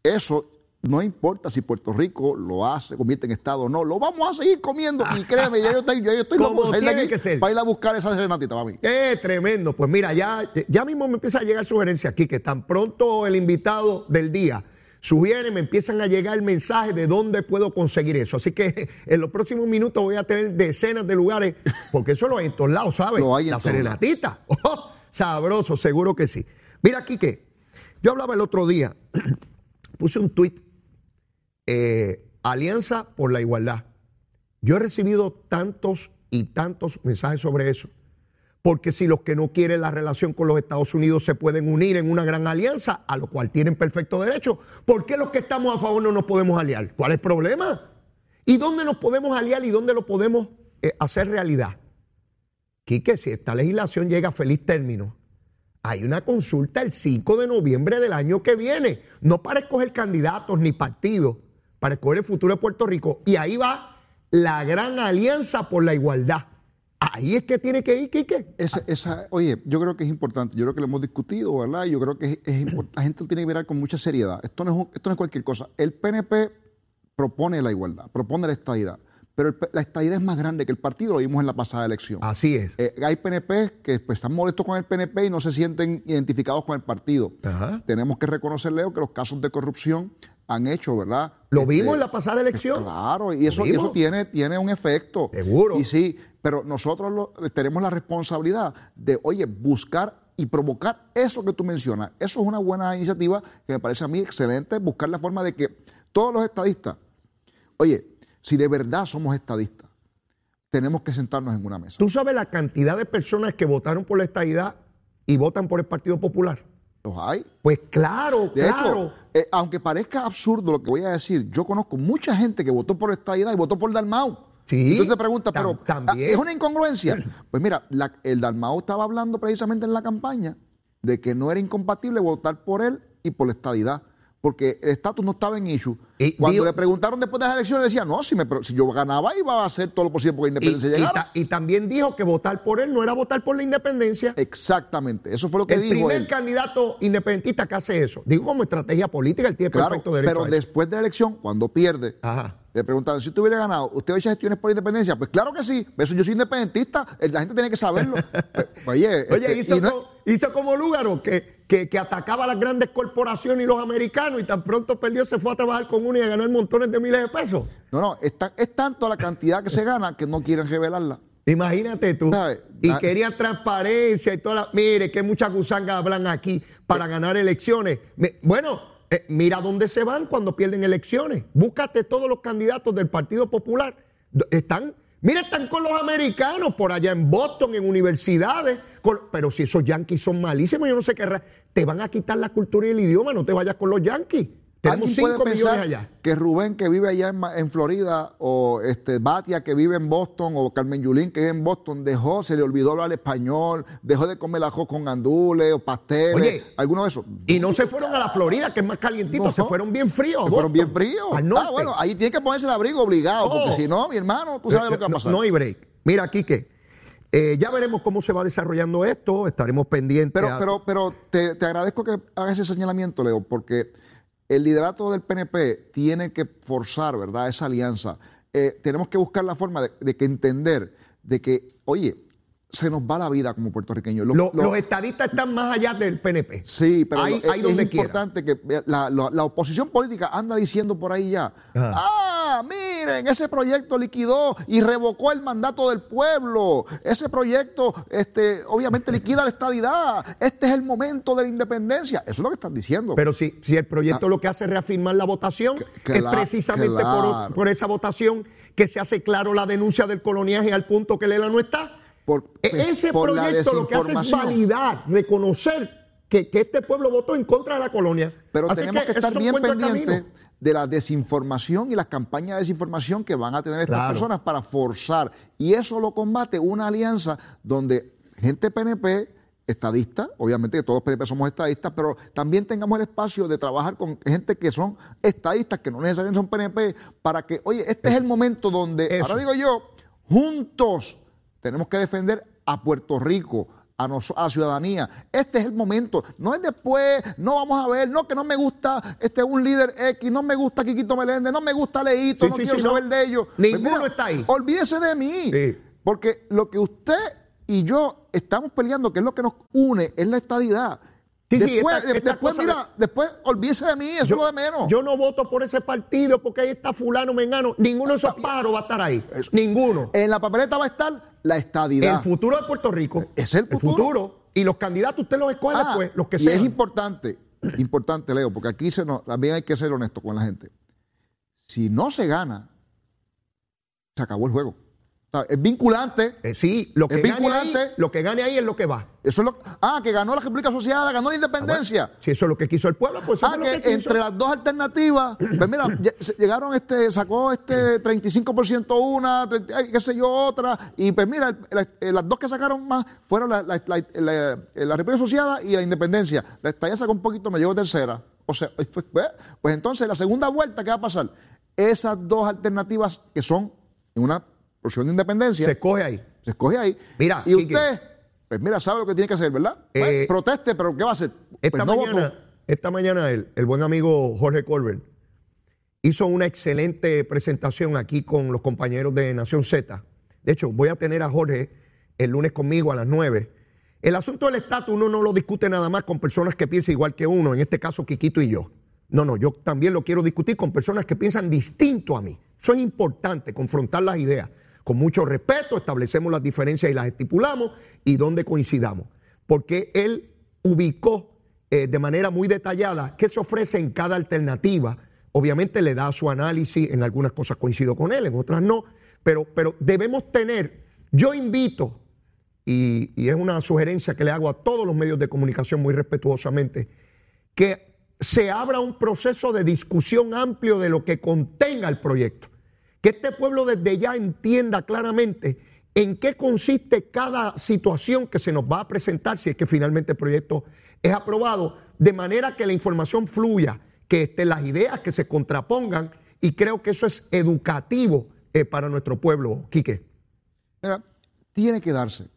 eso no importa si Puerto Rico lo hace, convierte en Estado o no, lo vamos a seguir comiendo. Y créeme, ya yo estoy, yo estoy loco que para ir a buscar esa serenatita para mí. ¡Qué tremendo! Pues mira, ya, ya mismo me empieza a llegar sugerencia aquí, que tan pronto el invitado del día sugieren, me empiezan a llegar el mensaje de dónde puedo conseguir eso. Así que en los próximos minutos voy a tener decenas de lugares, porque eso lo hay en todos lados, ¿sabes? Lo hay en La serenatita. Oh, sabroso, seguro que sí. Mira, aquí que yo hablaba el otro día, puse un tuit, eh, Alianza por la Igualdad. Yo he recibido tantos y tantos mensajes sobre eso porque si los que no quieren la relación con los Estados Unidos se pueden unir en una gran alianza, a lo cual tienen perfecto derecho, ¿por qué los que estamos a favor no nos podemos aliar? ¿Cuál es el problema? ¿Y dónde nos podemos aliar y dónde lo podemos eh, hacer realidad? Quique, si esta legislación llega a feliz término, hay una consulta el 5 de noviembre del año que viene, no para escoger candidatos ni partidos, para escoger el futuro de Puerto Rico. Y ahí va la gran alianza por la igualdad. Ahí es que tiene que ir, Quique. Esa, oye, yo creo que es importante, yo creo que lo hemos discutido, ¿verdad? Yo creo que es, la gente lo tiene que mirar con mucha seriedad. Esto no, es, esto no es cualquier cosa. El PNP propone la igualdad, propone la estadidad, pero la estadidad es más grande que el partido, lo vimos en la pasada elección. Así es. Eh, hay PNP que pues, están molestos con el PNP y no se sienten identificados con el partido. Tenemos que reconocerle que los casos de corrupción han hecho, ¿verdad? Lo este, vimos en la pasada elección. Claro, y eso, eso tiene, tiene un efecto. Seguro. Y sí, pero nosotros tenemos la responsabilidad de, oye, buscar y provocar eso que tú mencionas. Eso es una buena iniciativa que me parece a mí excelente, buscar la forma de que todos los estadistas, oye, si de verdad somos estadistas, tenemos que sentarnos en una mesa. ¿Tú sabes la cantidad de personas que votaron por la estadidad y votan por el Partido Popular? ¿Los hay? Pues claro, de claro. Hecho, eh, aunque parezca absurdo lo que voy a decir, yo conozco mucha gente que votó por la estadidad y votó por Dalmau. Sí, Entonces te pregunta, pero ah, ¿es una incongruencia? Pues mira, el Dalmau estaba hablando precisamente en la campaña de que no era incompatible votar por él y por la estadidad porque el estatus no estaba en issue. Y Cuando le preguntaron después de las elecciones, decía, no, si, me, si yo ganaba iba a hacer todo lo posible porque la independencia y, llegara. Y, también dijo que votar por él no era votar por la independencia. Exactamente, eso fue lo que dijo El primer candidato independentista que hace eso. Digo como estrategia política, él tiene perfecto derecho Pero después de la elección, cuando pierde, le preguntaron, si usted hubiera ganado, ¿usted hubiera hecho gestiones por independencia? Pues claro que sí, eso yo soy independentista, la gente tiene que saberlo. Pues, oye, Oye este, hizo, como Lúgaro, que, que, atacaba a las grandes corporaciones y los americanos y tan pronto perdió, se fue a trabajar con uno y a ganar montones de miles de pesos. No, no, es, es tanto la cantidad que se gana que no quieren revelarla. Imagínate tú. Y ah. querían transparencia y toda la... Mire, que muchas gusangas hablan aquí para ganar elecciones. bueno, eh, mira dónde se van cuando pierden elecciones. Búscate todos los candidatos del Partido Popular. Están, mira, están con los americanos por allá en Boston, en universidades. pero si esos yanquis son malísimos, yo no sé qué. Te van a quitar la cultura y el idioma, no te vayas con los yanquis. Tenemos ¿Alguien puede 5 millones pensar allá. que Rubén que vive allá en, Florida o este Batia que vive en Boston o Carmen Yulín que vive en Boston dejó, se le olvidó hablar español, dejó de comer ajo con gandules o pasteles, Oye, alguno de esos. Y no se fueron a la Florida, que es más calientito, No. se fueron bien fríos. Se fueron bien fríos. Ah, bueno, ahí tiene que ponerse el abrigo obligado, porque Oh. si no, mi hermano, tú sabes lo que va a No- pasar. No hay break. Mira, Quique, eh, ya veremos cómo se va desarrollando esto, estaremos pendientes. Pero, a- pero, pero te, te agradezco que hagas ese señalamiento, Leo, porque el liderato del PNP tiene que forzar, ¿verdad?, esa alianza. Eh, tenemos que buscar la forma de, de que entender de que, oye, se nos va la vida como puertorriqueños. Los- Lo- los- los estadistas están más allá del PNP. Sí, pero ahí es, donde es quiera. importante que la, la- la oposición política anda diciendo por ahí ya, Ajá. ah, miren, ese proyecto liquidó y revocó el mandato del pueblo, ese proyecto este, obviamente liquida la estadidad, este es el momento de la independencia, eso es lo que están diciendo. Pero si, si el proyecto lo que hace es reafirmar la votación, Que- es precisamente por, por esa votación que se hace claro la denuncia del coloniaje al punto que Lela no está. Por- E- Ese por la proyecto lo que hace es validar, reconocer que, que este pueblo votó en contra de la colonia. Pero Así tenemos que, esos estar bien pendientes de la desinformación y las campañas de desinformación que van a tener estas Claro. personas para forzar. Y eso lo combate una alianza donde gente PNP, estadista, obviamente que todos PNP somos estadistas, pero también tengamos el espacio de trabajar con gente que son estadistas, que no necesariamente son PNP, para que, oye, este es el momento donde, Eso. ahora digo yo, juntos tenemos que defender a Puerto Rico, a, nos- a la ciudadanía. Este es el momento. No es después, no vamos a ver, no que no me gusta este un líder X, no me gusta Quiquito Meléndez, no me gusta Leito, Sí, no sí, quiero sí, no. saber de ellos. Ninguno está ahí. Olvídese de mí. Porque lo que usted y yo estamos peleando, que es lo que nos une, es la estadidad. Sí, sí, después, esta- de- esta después, mira, después olvídese de mí, eso es lo de menos. yo no voto por ese partido porque ahí está fulano, mengano. Ninguno de esos pájaros va a estar ahí. Ninguno. en la papeleta va a estar la estadidad. El futuro de Puerto Rico. Es el futuro. Y los candidatos usted los escoge Ah, después, los que y sean. es importante, importante, Leo, porque aquí se nos, también hay que ser honesto con la gente. Si no se gana, se acabó el juego. Sea, es vinculante. Eh, sí, lo que, Es gane ahí, lo que gane ahí es lo que va. Eso es lo, ah, que ganó la República Asociada, ganó la independencia. Si eso es lo que quiso el pueblo, pues eso Ah, es lo que que quiso. entre las dos alternativas, pues mira, llegaron, este, sacó este 35% una, 30, ay, qué sé yo, otra, y pues mira, el- eh, las dos que sacaron más fueron la, la, la- la- la República Asociada y la Independencia. La estadía sacó un poquito, me llegó tercera. O sea, pues, pues, pues entonces la segunda vuelta, ¿qué va a pasar? Esas dos alternativas que son en una porción de independencia, Se se, escoge ahí. escoge ahí. Mira, y Quique. usted, pues mira, sabe lo que tiene que hacer, ¿verdad? Pues, Eh, proteste, pero ¿qué va a hacer? Esta Pues no mañana, votó. esta mañana el, el buen amigo Jorge Colbert hizo una excelente presentación aquí con los compañeros de Nación Z. De hecho, voy a tener a Jorge el lunes conmigo a las 9. El asunto del estatus uno no lo discute nada más con personas que piensan igual que uno, en este caso Quiquito y yo. No, no, yo también lo quiero discutir con personas que piensan distinto a mí. Eso es importante, confrontar las ideas. Con mucho respeto, establecemos las diferencias y las estipulamos y dónde coincidamos. Porque él ubicó eh, de manera muy detallada qué se ofrece en cada alternativa. Obviamente le da su análisis, en algunas cosas coincido con él, en otras no, pero, pero debemos tener, yo invito, y, y es una sugerencia que le hago a todos los medios de comunicación muy respetuosamente, que se abra un proceso de discusión amplio de lo que contenga el proyecto. Que este pueblo desde ya entienda claramente en qué consiste cada situación que se nos va a presentar si es que finalmente el proyecto es aprobado, de manera que la información fluya, que estén las ideas, que se contrapongan, y creo que eso es educativo eh, para nuestro pueblo, Quique. Mira, tiene que darse.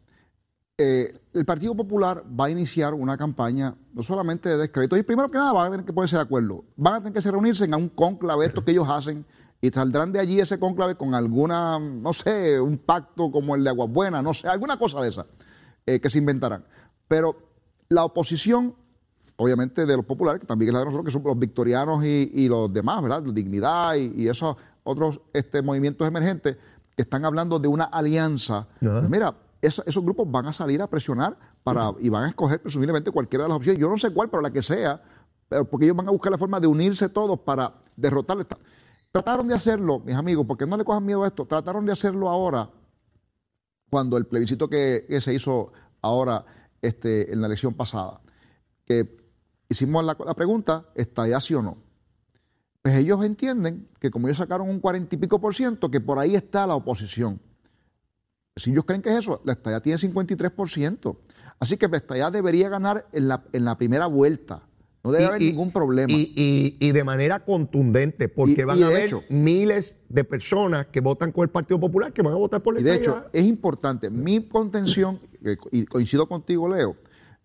Eh, el Partido Popular va a iniciar una campaña no solamente de descrédito, y primero que nada van a tener que ponerse de acuerdo. Van a tener que se reunirse en un conclave, esto que ellos hacen, y saldrán de allí ese conclave con alguna, no sé, un pacto como el de Aguas Buenas, no sé, alguna cosa de esa eh, que se inventarán. Pero la oposición, obviamente de los populares, que también es la de nosotros, que son los victorianos y, y los demás, ¿verdad? La dignidad y, y esos otros este, movimientos emergentes que están hablando de una alianza. Pues mira, eso- esos grupos van a salir a presionar para, y van a escoger presumiblemente cualquiera de las opciones. Yo no sé cuál, pero la que sea, pero porque ellos van a buscar la forma de unirse todos para derrotarle. Trataron de hacerlo, mis amigos, porque no le cojan miedo a esto, trataron de hacerlo ahora cuando el plebiscito que, se hizo ahora este, en la elección pasada, que hicimos la, la pregunta, ¿está ya sí o no? pues ellos entienden que como ellos sacaron un cuarenta y pico por ciento, que por ahí está la oposición. Si ellos creen que es eso, la estadía tiene 53 por ciento. Así que la estadía debería ganar en la, en la primera vuelta. No debe Y- haber ningún problema. Y, y- y de manera contundente, porque van a haber hecho- miles de personas que votan con el Partido Popular que van a votar por la Y de hecho, es importante. Mi contención, eh, y coincido contigo, Leo,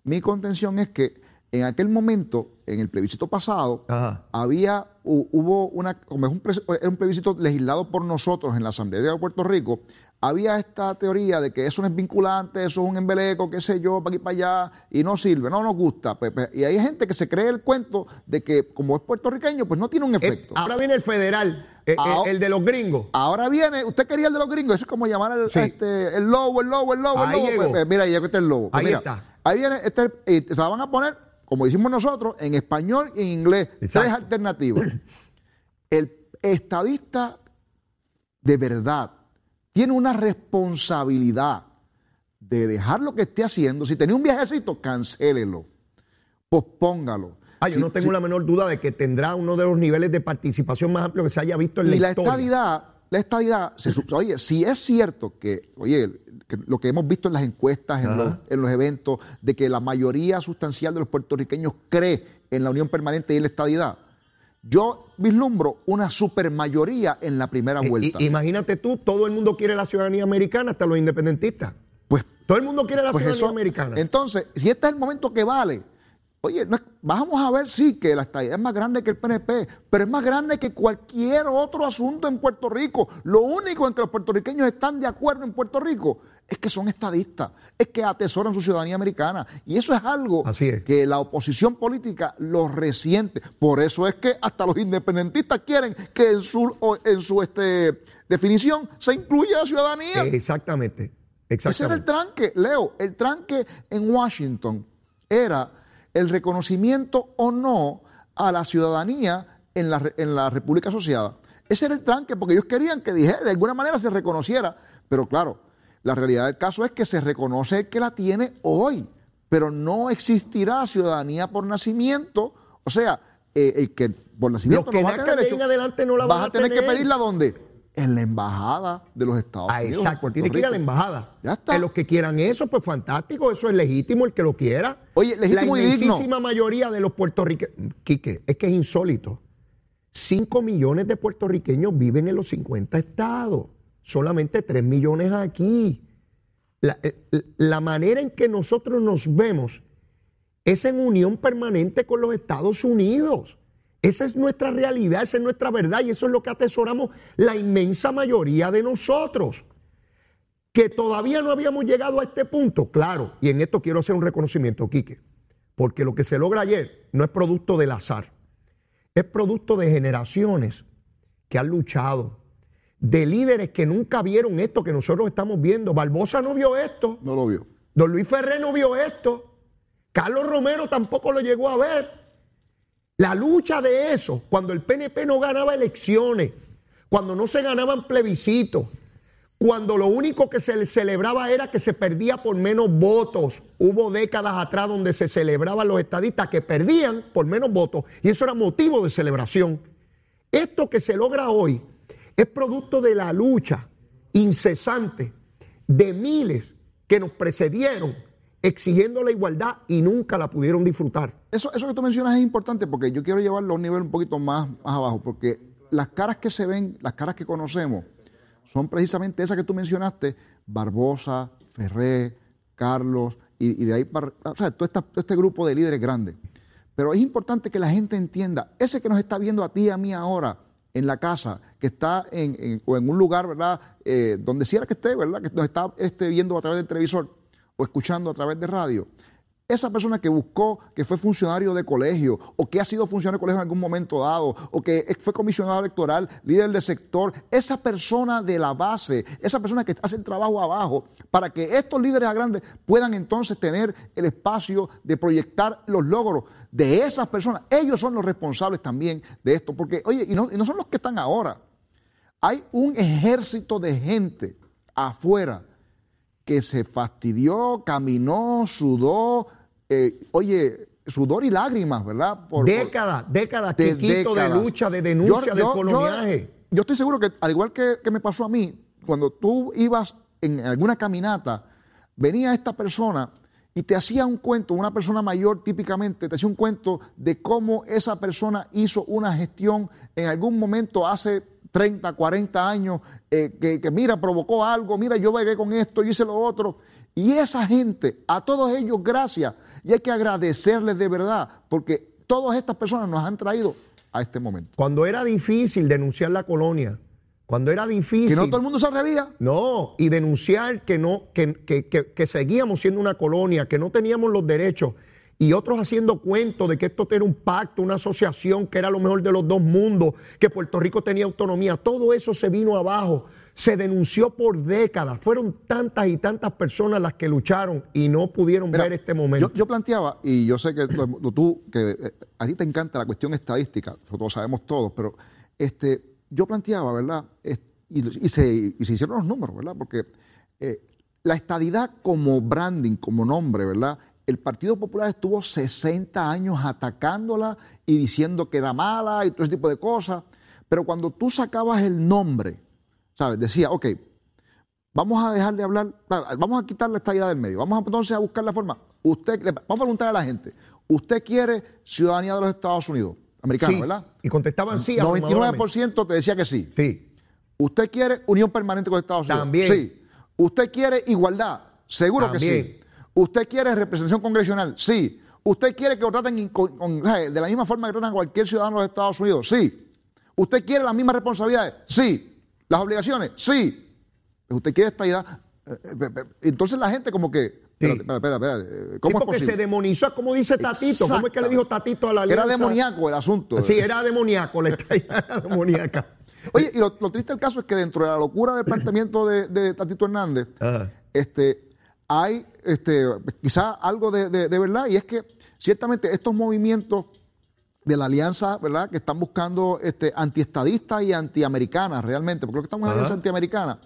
mi contención es que en aquel momento, en el plebiscito pasado, Ajá. había, hu- hubo una, como es un, era un plebiscito legislado por nosotros en la Asamblea de Puerto Rico, había esta teoría de que eso no es vinculante, eso es un embeleco, qué sé yo, para aquí para allá, y no sirve, no nos gusta. Pues, pues, y hay gente que se cree el cuento de que como es puertorriqueño, pues no tiene un Eh, efecto. ahora viene el federal, eh, eh, el de los gringos. Ahora viene, usted quería el de los gringos, eso es como llamar al, Sí. este, el lobo, el lobo, el lobo, el Ahí lobo. llegó. Pues, pues, mira, llegó este el lobo. Ahí mira, está. Ahí viene, este, se la van a poner, como decimos nosotros, en español y en inglés. Exacto. Tres alternativas. El estadista de verdad tiene una responsabilidad de dejar lo que esté haciendo. Si tenía un viajecito, cancélelo. Pospóngalo. Ah, yo Si- no tengo si- la menor duda de que tendrá uno de los niveles de participación más amplios que se haya visto en la, y la historia. estadidad, la estadidad, se oye, si es cierto que, oye, que lo que hemos visto en las encuestas, en los, en los eventos, de que la mayoría sustancial de los puertorriqueños cree en la unión permanente y en la estadidad, yo vislumbro una supermayoría en la primera vuelta. i- imagínate tú, todo el mundo quiere la ciudadanía americana, hasta los independentistas. pues, Todo el mundo quiere la pues ciudadanía eso, americana. entonces, si este es el momento que vale, oye, no vamos a ver, sí, que la estadidad es más grande que el PNP, pero es más grande que cualquier otro asunto en Puerto Rico. Lo único en que los puertorriqueños están de acuerdo en Puerto Rico es que son estadistas, es que atesoran su ciudadanía americana. Y eso es algo Así es. que la oposición política lo resiente. Por eso es que hasta los independentistas quieren que en su, en su este, definición se incluya la ciudadanía. Eh, exactamente. Ese era el Exactamente. tranque, Leo. El tranque en Washington era el reconocimiento o no a la ciudadanía en la, en la República Asociada. Ese era el tranque, porque ellos querían que dijera, de alguna manera se reconociera. Pero claro, la realidad del caso es que se reconoce que la tiene hoy, pero no existirá ciudadanía por nacimiento. O sea, eh, el que por nacimiento Los que no va a tener derecho. en adelante no la vas van a tener que pedirla dónde? En la embajada de los Estados Ah, Unidos. en exacto, tiene que ir a la embajada. Ya está. Que los que quieran eso, pues fantástico, eso es legítimo, el que lo quiera. Oye, legítimo la inmensísima mayoría de los puertorriqueños, Quique, es que es insólito. 5 millones de puertorriqueños viven en los 50 estados, solamente 3 millones aquí. La, eh, la manera en que nosotros nos vemos es en unión permanente con los Estados Unidos. Esa es nuestra realidad, esa es nuestra verdad y eso es lo que atesoramos la inmensa mayoría de nosotros. Que todavía no habíamos llegado a este punto, claro, y en esto quiero hacer un reconocimiento, Quique, porque lo que se logra ayer no es producto del azar, es producto de generaciones que han luchado, de líderes que nunca vieron esto que nosotros estamos viendo. Barbosa no vio esto, No lo vio. Don Luis Ferrer no vio esto. Carlos Romero tampoco lo llegó a ver. La lucha de eso, cuando el PNP no ganaba elecciones, cuando no se ganaban plebiscitos, cuando lo único que se celebraba era que se perdía por menos votos. Hubo décadas atrás donde se celebraban los estadistas que perdían por menos votos y eso era motivo de celebración. Esto que se logra hoy es producto de la lucha incesante de miles que nos precedieron exigiendo la igualdad y nunca la pudieron disfrutar. Eso, eso que tú mencionas es importante porque yo quiero llevarlo a un nivel un poquito más, más abajo, porque las caras que se ven, las caras que conocemos, son precisamente esas que tú mencionaste, Barbosa, Ferré, Carlos, y, de ahí para, o sea, todo, este grupo de líderes grandes. Pero es importante que la gente entienda, ese que nos está viendo a ti y a mí ahora en la casa, que está en, o en un lugar, ¿verdad? Eh, donde quiera que esté, ¿verdad? Que nos está este, viendo a través del televisor o escuchando a través de radio. Esa persona que buscó, que fue funcionario de colegio, o que ha sido funcionario de colegio en algún momento dado, o que fue comisionado electoral, líder del sector, esa persona de la base, esa persona que hace el trabajo abajo, para que estos líderes grandes puedan entonces tener el espacio de proyectar los logros de esas personas. Ellos son los responsables también de esto, porque, oye, no, y no son los que están ahora. Hay un ejército de gente afuera que se fastidió, caminó, sudó, eh, oye, sudor y lágrimas, ¿verdad? Por, décadas, décadas, de Quiquito, de lucha, de denuncia, Yo- de coloniaje. Yo, yo estoy seguro que, al igual que, que me pasó a mí, cuando tú ibas en alguna caminata, venía esta persona y te hacía un cuento, una persona mayor típicamente, te hacía un cuento de cómo esa persona hizo una gestión en algún momento hace 30, 40 años, eh, que, que mira, provocó algo, mira, yo llegué con esto, yo hice lo otro. Y esa gente, a todos ellos, gracias. Y hay que agradecerles de verdad, porque todas estas personas nos han traído a este momento. Cuando era difícil denunciar la colonia, cuando era difícil. Que no todo el mundo se atrevía. No, y denunciar que no, que, que- que- que seguíamos siendo una colonia, que no teníamos los derechos, y otros haciendo cuentos de que esto era un pacto, una asociación, que era lo mejor de los dos mundos, que Puerto Rico tenía autonomía. Todo eso se vino abajo, se denunció por décadas. Fueron tantas y tantas personas las que lucharon y no pudieron Mira, ver este momento. Yo, yo planteaba, y yo sé que tú, que eh, a ti te encanta la cuestión estadística, eso todos sabemos todos, pero este, yo planteaba, ¿verdad? Es- y, y se, y se hicieron los números, ¿verdad? Porque eh, la estadidad como branding, como nombre, ¿verdad? El Partido Popular estuvo 60 años atacándola y diciendo que era mala y todo ese tipo de cosas. Pero cuando tú sacabas el nombre, ¿sabes? Decía, ok, vamos a dejar de hablar, vamos a quitar la estadidad del medio, vamos a, entonces a buscar la forma. Usted, vamos a preguntar a la gente, ¿usted quiere ciudadanía de los Estados Unidos? Americano, Sí, ¿verdad? Y contestaban sí. abrumadoramente. 99% te decía que sí. Sí. ¿Usted quiere unión permanente con Estados Unidos? También. Sí. ¿Usted quiere igualdad? Seguro que sí. ¿Usted quiere representación congresional? Sí. ¿Usted quiere que lo traten con- con- de la misma forma que tratan a cualquier ciudadano de los Estados Unidos? Sí. ¿Usted quiere las mismas responsabilidades? Sí. ¿Las obligaciones? Sí. ¿Usted quiere esta idea? Eh, eh, eh, Entonces la gente como que... Espérate, espérate, espérate, espérate, Sí, ¿Cómo es se demonizó, como dice Tatito. ¿Cómo es que le dijo Tatito a la alianza? Era demoníaco el asunto. Sí, era demoníaco, la era demoníaca. Oye, y lo, lo triste del caso es que dentro de la locura del planteamiento de, de Tatito Hernández, Ajá. este, hay este, quizá algo de, de- de verdad, y es que ciertamente estos movimientos de la alianza, ¿verdad?, que están buscando este, antiestadistas y antiamericanas realmente, porque lo que estamos en una alianza antiamericana,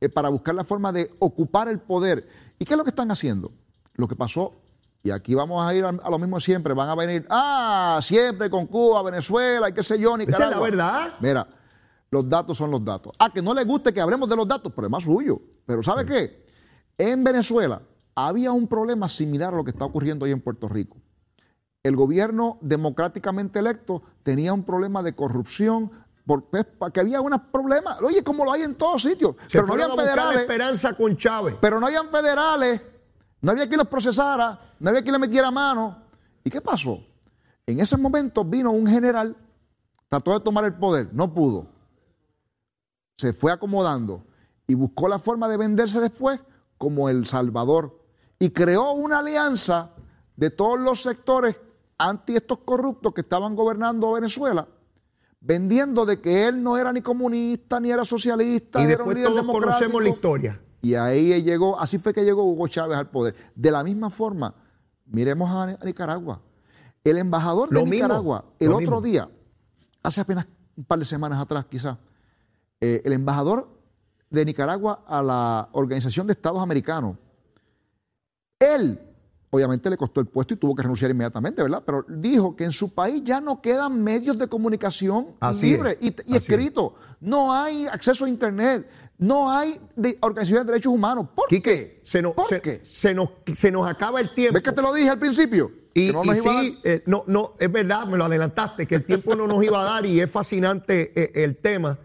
eh, para buscar la forma de ocupar el poder. ¿Y qué es lo que están haciendo? Lo que pasó, y aquí vamos a ir a, a lo mismo siempre, van a venir, ah, siempre con Cuba, Venezuela y qué sé yo, Esa Nicaragua. es la verdad. Mira, los datos son los datos. A que no les guste que hablemos de los datos, problema suyo. Pero ¿sabe qué? En Venezuela había un problema similar a lo que está ocurriendo hoy en Puerto Rico. El gobierno democráticamente electo tenía un problema de corrupción, por, pues, que había unos problemas, oye, como lo hay en todos sitios, Se pero no habían federales, esperanza con Chávez. pero no habían federales, no había quien los procesara, no había quien le metiera mano. ¿Y qué pasó? En ese momento vino un general, trató de tomar el poder, no pudo. Se fue acomodando y buscó la forma de venderse después como El Salvador. Y creó una alianza de todos los sectores anti estos corruptos que estaban gobernando Venezuela, vendiendo de que él no era ni comunista ni era socialista, Y era un después líder todos conocemos la historia. Y ahí llegó, así fue que llegó Hugo Chávez al poder. De la misma forma, miremos a, Nicaragua. El embajador de mismo, Nicaragua, el otro mismo. día, hace apenas un par de semanas atrás quizás, eh, el embajador de Nicaragua a la Organización de Estados Americanos, él, obviamente le costó el puesto y tuvo que renunciar inmediatamente, ¿verdad? Pero dijo que en su país ya no quedan medios de comunicación Así libres es, y, y escritos. No hay acceso a Internet. No hay de- organizaciones de derechos humanos. ¿Por Quique, qué? se nos, ¿Por se, qué? se nos, se nos acaba el tiempo. ¿Ves que te lo dije al principio? Y, no y sí, eh, no, no, es verdad, me lo adelantaste, que el tiempo no nos iba a dar y es fascinante eh, el tema.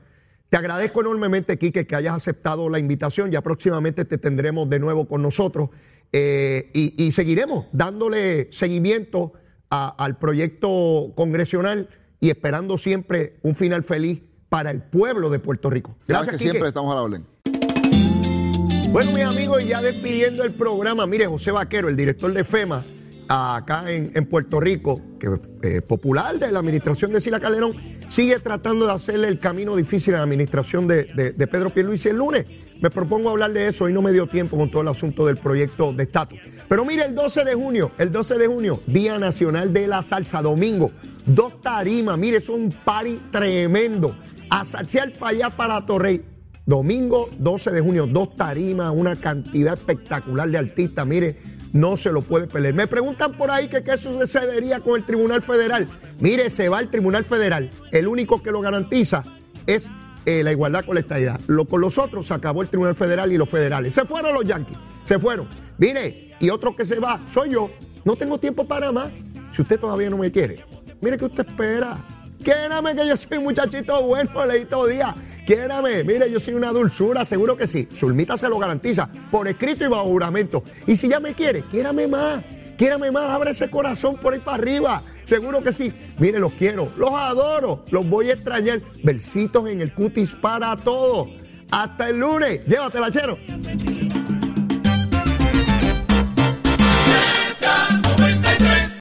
Te agradezco enormemente, Quique, que hayas aceptado la invitación. Ya próximamente te tendremos de nuevo con nosotros eh, y, y seguiremos dándole seguimiento a- al proyecto congresional y esperando siempre un final feliz para el pueblo de Puerto Rico. Gracias, que siempre estamos a la orden. Bueno, mis amigos, y ya despidiendo el programa, mire, José Vaquero, el director de FEMA, acá en, en Puerto Rico, que eh, popular de la administración de Sila Calderón, sigue tratando de hacerle el camino difícil a la administración de, de, de Pedro Pierluisi el lunes. Me propongo hablar de eso, hoy no me dio tiempo con todo el asunto del proyecto de estatus. Pero mire, el 12 de junio, el 12 de junio, Día Nacional de la Salsa, domingo, dos tarimas, mire, eso es un party tremendo. A salsear para allá, para Torrey. Domingo 12 de junio, dos tarimas, una cantidad espectacular de artistas. Mire, no se lo puede perder. Me preguntan por ahí que qué sucedería con el Tribunal Federal. Mire, se va el Tribunal Federal. El único que lo garantiza es eh, la igualdad con la estadidad. Lo, con los otros se acabó el Tribunal Federal y los federales. Se fueron los yanquis, se fueron. Mire, y otro que se va soy yo. No tengo tiempo para más. Si usted todavía no me quiere, mire que usted espera. Quiérame que yo soy un muchachito bueno, leí todo día. Quiérame, mire, yo soy una dulzura, seguro que sí. Zulmita se lo garantiza, por escrito y bajo juramento. Y si ya me quiere, quiérame más. Quiérame más, abre ese corazón por ahí para arriba. Seguro que sí. Mire, los quiero, los adoro, los voy a extrañar. Versitos en el cutis para todos. Hasta el lunes. Llévatela, chero.